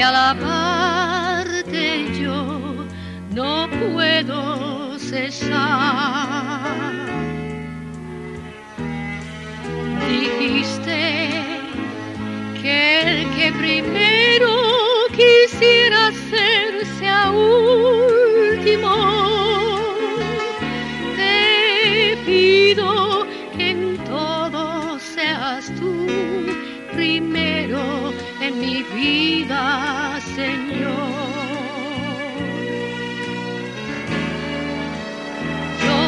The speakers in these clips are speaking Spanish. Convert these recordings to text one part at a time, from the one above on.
de alabarte yo no puedo cesar. Dijiste mi vida, Señor. Yo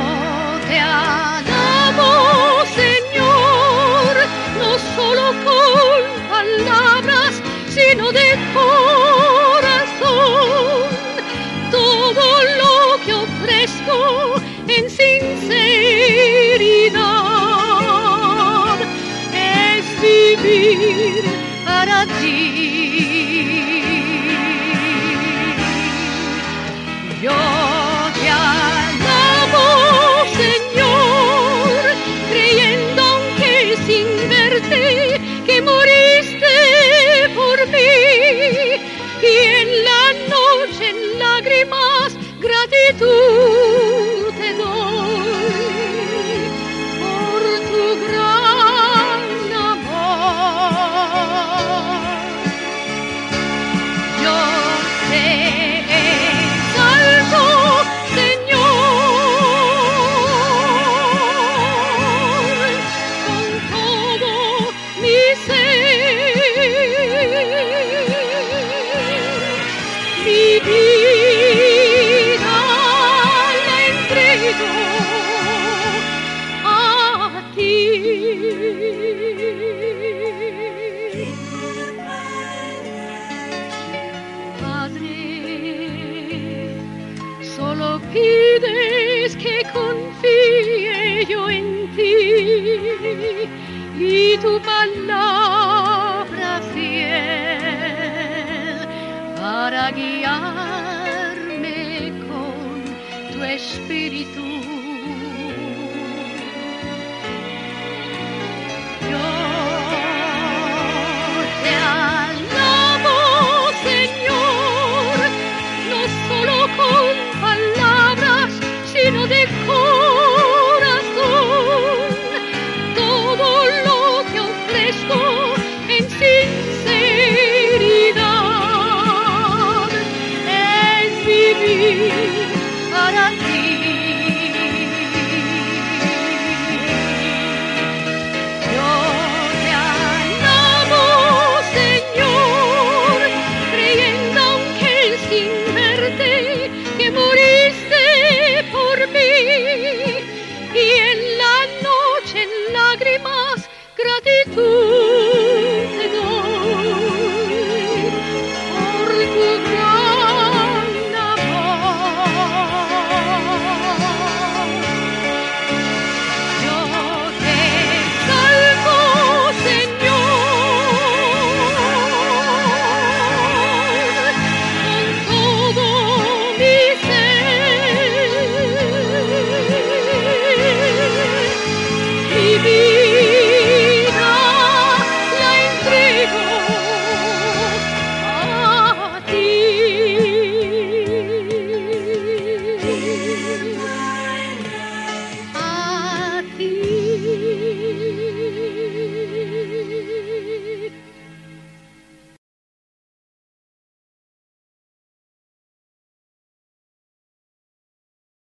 te alabo, Señor, no solo con palabras, sino de corazón. Todo lo que ofrezco en sinceridad es vivir para ti. Yo confíe yo en ti y tu palabra Nagia. para ti. Yo te alabo, Señor, creyendo aunque sin verte que moriste por mí. Y en la noche en lágrimas, gratitud.